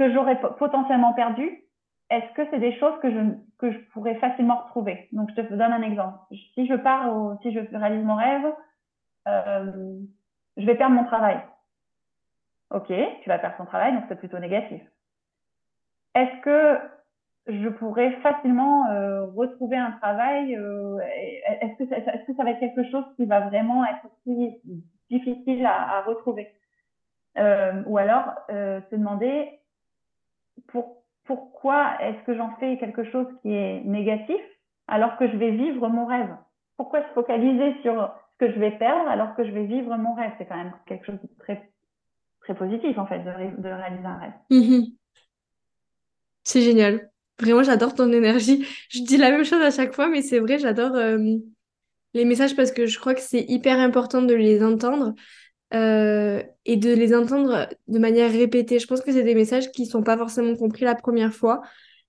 que j'aurais po- potentiellement perdu, est-ce que c'est des choses que je, que je pourrais facilement retrouver? Donc je te donne un exemple. Si je pars, au, si je réalise mon rêve, euh, je vais perdre mon travail. Ok, tu vas perdre ton travail, donc c'est plutôt négatif. Est-ce que je pourrais facilement euh, retrouver un travail euh, Est-ce que, ça- va être quelque chose qui va vraiment être aussi difficile à, à retrouver? Ou alors se demander pour, pourquoi est-ce que j'en fais quelque chose qui est négatif alors que je vais vivre mon rêve? Pourquoi se focaliser sur ce que je vais perdre alors que je vais vivre mon rêve? C'est quand même quelque chose de très, très positif en fait de, ré- de réaliser un rêve. Mhm. C'est génial. Vraiment, j'adore ton énergie. Je dis la même chose à chaque fois, mais c'est vrai, j'adore euh, les messages parce que je crois que c'est hyper important de les entendre euh, et de les entendre de manière répétée. Je pense que c'est des messages qui sont pas forcément compris la première fois,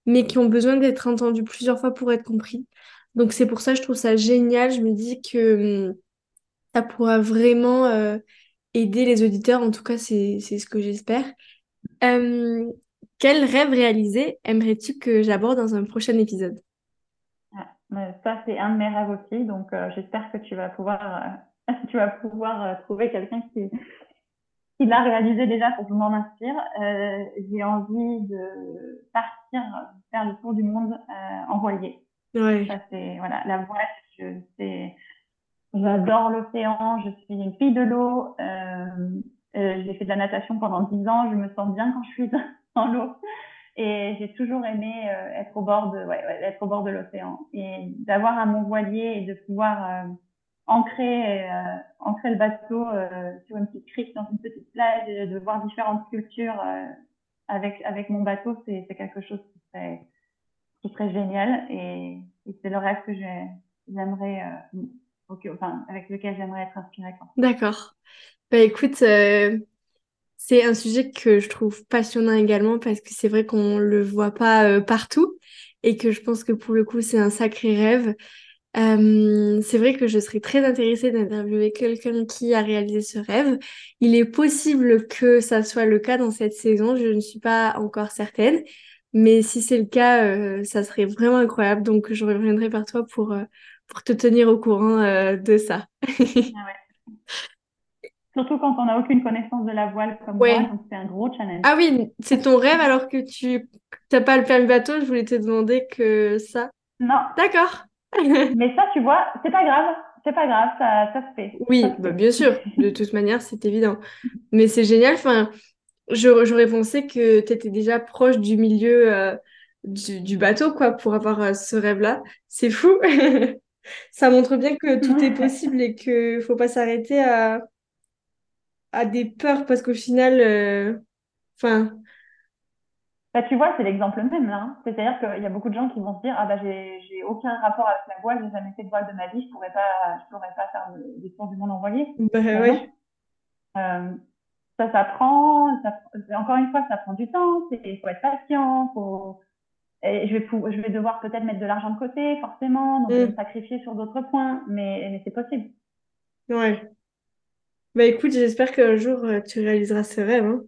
mais qui ont besoin d'être entendus plusieurs fois pour être compris. Donc c'est pour ça que je trouve ça génial. Je me dis que hum, ça pourra vraiment euh, aider les auditeurs. En tout cas, c'est ce que j'espère. Euh, quel rêve réalisé aimerais-tu que j'aborde dans un prochain épisode? Ouais, mais ça, c'est un de mes rêves aussi. Donc, euh, j'espère que tu vas pouvoir, (laughs) tu vas pouvoir euh, trouver quelqu'un qui, qui l'a réalisé déjà pour que je m'en inspire. Euh, j'ai envie de partir faire le tour du monde euh, en voilier. Ouais. Ça, c'est, voilà, la voile, je, c'est, j'adore l'océan, je suis une fille de l'eau. J'ai fait de la natation pendant 10 ans, je me sens bien quand je suis (laughs) dans l'eau. Et j'ai toujours aimé euh, être au bord de, ouais, ouais, être au bord de l'océan et d'avoir un mon voilier et de pouvoir euh, ancrer, euh, ancrer le bateau euh, sur une petite crique dans une petite plage et de voir différentes cultures euh, avec avec mon bateau, c'est quelque chose qui serait qui serait génial et, c'est le rêve que j'ai- j'aimerais, euh, enfin avec lequel j'aimerais être inspirée. D'accord. Bah écoute, euh, c'est un sujet que je trouve passionnant également parce que c'est vrai qu'on le voit pas euh, partout et que je pense que pour le coup c'est un sacré rêve. Euh, c'est vrai que je serais très intéressée d'interviewer quelqu'un qui a réalisé ce rêve. Il est possible que ça soit le cas dans cette saison, je ne suis pas encore certaine, mais si c'est le cas, euh, ça serait vraiment incroyable. Donc je reviendrai par toi pour, euh, pour te tenir au courant de ça. Ah ouais. Surtout quand on n'a aucune connaissance de la voile comme Ouais. moi, donc c'est un gros challenge. Ah oui, c'est ton rêve alors que tu t'as pas le permis bateau, je voulais te demander que ça. Non, D'accord. (laughs) mais ça, tu vois, c'est pas grave, c'est pas grave, ça, ça se fait. Oui, se bah fait. bien sûr, de toute manière, c'est évident. Mais c'est génial, enfin, j'aurais pensé que tu étais déjà proche du milieu euh, du, du bateau, quoi, pour avoir euh, ce rêve-là. C'est fou. (laughs) Ça montre bien que tout est possible et qu'il faut pas s'arrêter à, à des peurs parce qu'au final, euh, enfin, Bah, tu vois, c'est l'exemple même là. hein. C'est-à-dire qu'il y a beaucoup de gens qui vont se dire, ah bah j'ai j'ai aucun rapport avec la voile, j'ai jamais fait de voile de ma vie, je pourrais pas, je pourrais pas faire le, des tours du monde en voilier. bah Bah non. Euh, ça s'apprend, ça, encore une fois, ça prend du temps, il faut être patient, faut, et je vais, je vais devoir peut-être mettre de l'argent de côté, forcément, donc je vais me Mm. sacrifier sur d'autres points, mais, mais c'est possible. Ouais. Bah écoute, j'espère qu'un jour euh, tu réaliseras ce rêve, hein.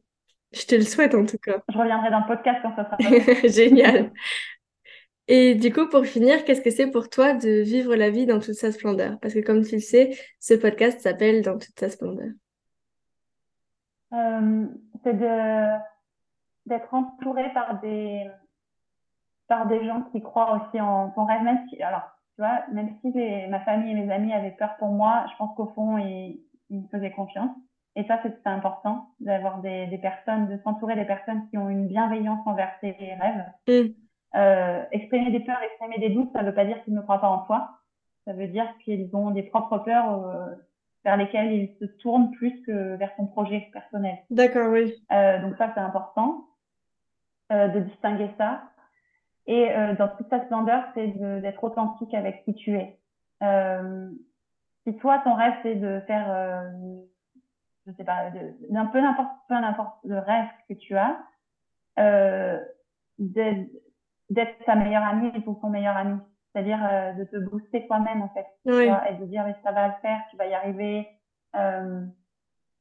Je te le souhaite en tout cas. Je reviendrai dans le podcast quand ça sera. (laughs) Génial. Et du coup, pour finir, qu'est-ce que c'est pour toi de vivre la vie dans toute sa splendeur? Parce que comme tu le sais, ce podcast s'appelle Dans toute sa splendeur. Euh, c'est de d'être entouré par des par des gens qui croient aussi en ton rêve, même si alors tu vois, même si les- ma famille et mes amis avaient peur pour moi, je pense qu'au fond ils, ils me faisaient confiance. Et ça, c'est important d'avoir des, des personnes, de s'entourer des personnes qui ont une bienveillance envers tes rêves. Mm. Euh, exprimer des peurs, exprimer des doutes, ça veut pas dire qu'ils ne croient pas en toi. Ça veut dire qu'ils ont des propres peurs euh, vers lesquels il se tourne plus que vers son projet personnel. D'accord, oui. Euh, donc ça, c'est important euh, de distinguer ça. Et euh, dans toute sa splendeur, c'est d'être authentique avec qui tu es. Euh, si toi, ton rêve, c'est de faire, euh, je sais pas, d'un peu n'importe peu n'importe le rêve que tu as, euh, d'être ta meilleure amie pour ton meilleur ami. C'est-à-dire euh, de te booster toi-même, en fait. Oui. et de dire, mais ça va le faire, tu vas y arriver. Euh,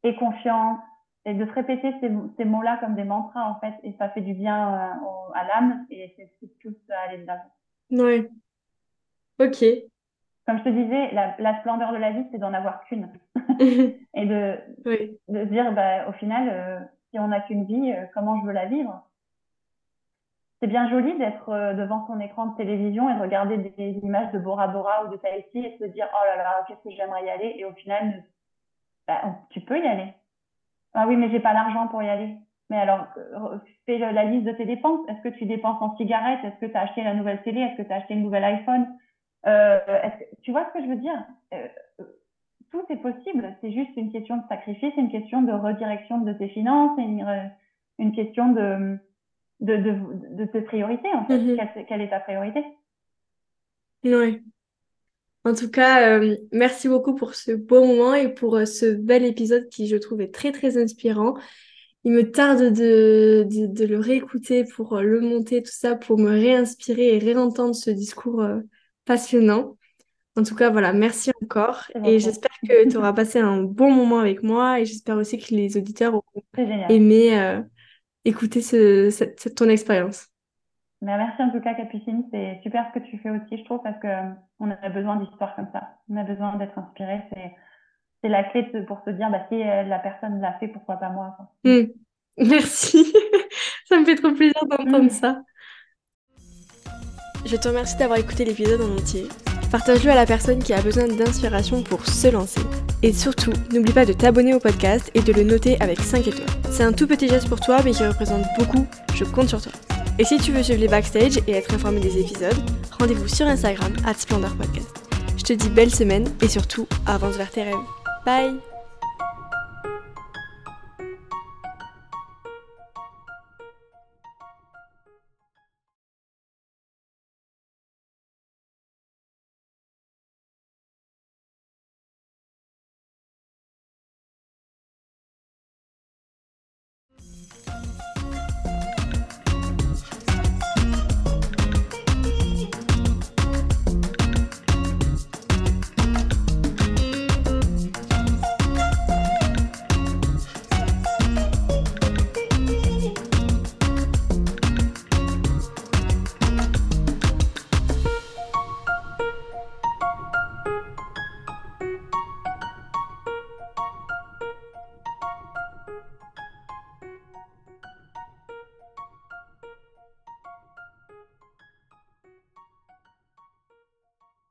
et confiance. Et de se répéter ces, ces mots-là comme des mantras, en fait. Et ça fait du bien euh, à l'âme. Et c'est tout à aller de l'avant. Oui. Ok. Comme je te disais, la, la splendeur de la vie, c'est d'en avoir qu'une. (laughs) et de, oui. de se dire, bah, au final, euh, si on n'a qu'une vie, euh, comment je veux la vivre? C'est bien joli d'être euh, devant son écran de télévision et de regarder des images de Bora Bora ou de Tahiti et se dire oh là là qu'est-ce que j'aimerais y aller? Et au final bah, tu peux y aller. Ah oui mais j'ai pas l'argent pour y aller. Mais alors fais la liste de tes dépenses. Est-ce que tu dépenses en cigarettes? Est-ce que tu as acheté la nouvelle télé? Est-ce que tu as acheté une nouvelle iPhone? Tu vois ce que je veux dire? Euh, tout est possible c'est juste une question de sacrifice une question de redirection de tes finances une, une question de de, de, de tes priorités, en fait. Mm -hmm. quelle, quelle, est ta priorité? Oui. En tout cas, euh, merci beaucoup pour ce beau moment et pour euh, ce bel épisode qui, je trouve, est très, très inspirant. Il me tarde de, de, de le réécouter pour euh, le monter, tout ça, pour me réinspirer et réentendre ce discours euh, passionnant. En tout cas, voilà, merci encore. Et j'espère que tu auras passé un bon moment avec moi et j'espère aussi que les auditeurs auront aimé euh, écouter ce, cette, ton expérience. Mais merci en tout cas, Capucine. C'est super ce que tu fais aussi, je trouve, parce que on a besoin d'histoires comme ça. On a besoin d'être inspiré. C'est, c'est la clé de, pour se dire, bah, si la personne l'a fait, pourquoi pas moi mmh. (laughs) Merci. (laughs) ça me fait trop plaisir d'entendre mmh. ça. Je te remercie d'avoir écouté l'épisode en entier. Partage-le à la personne qui a besoin d'inspiration pour se lancer. Et surtout, n'oublie pas de t'abonner au podcast et de le noter avec 5 étoiles. C'est un tout petit geste pour toi, mais qui représente beaucoup. Je compte sur toi. Et si tu veux suivre les backstage et être informé des épisodes, rendez-vous sur Instagram, at Splendor Podcast. Je te dis belle semaine et surtout, avance vers tes rêves. Bye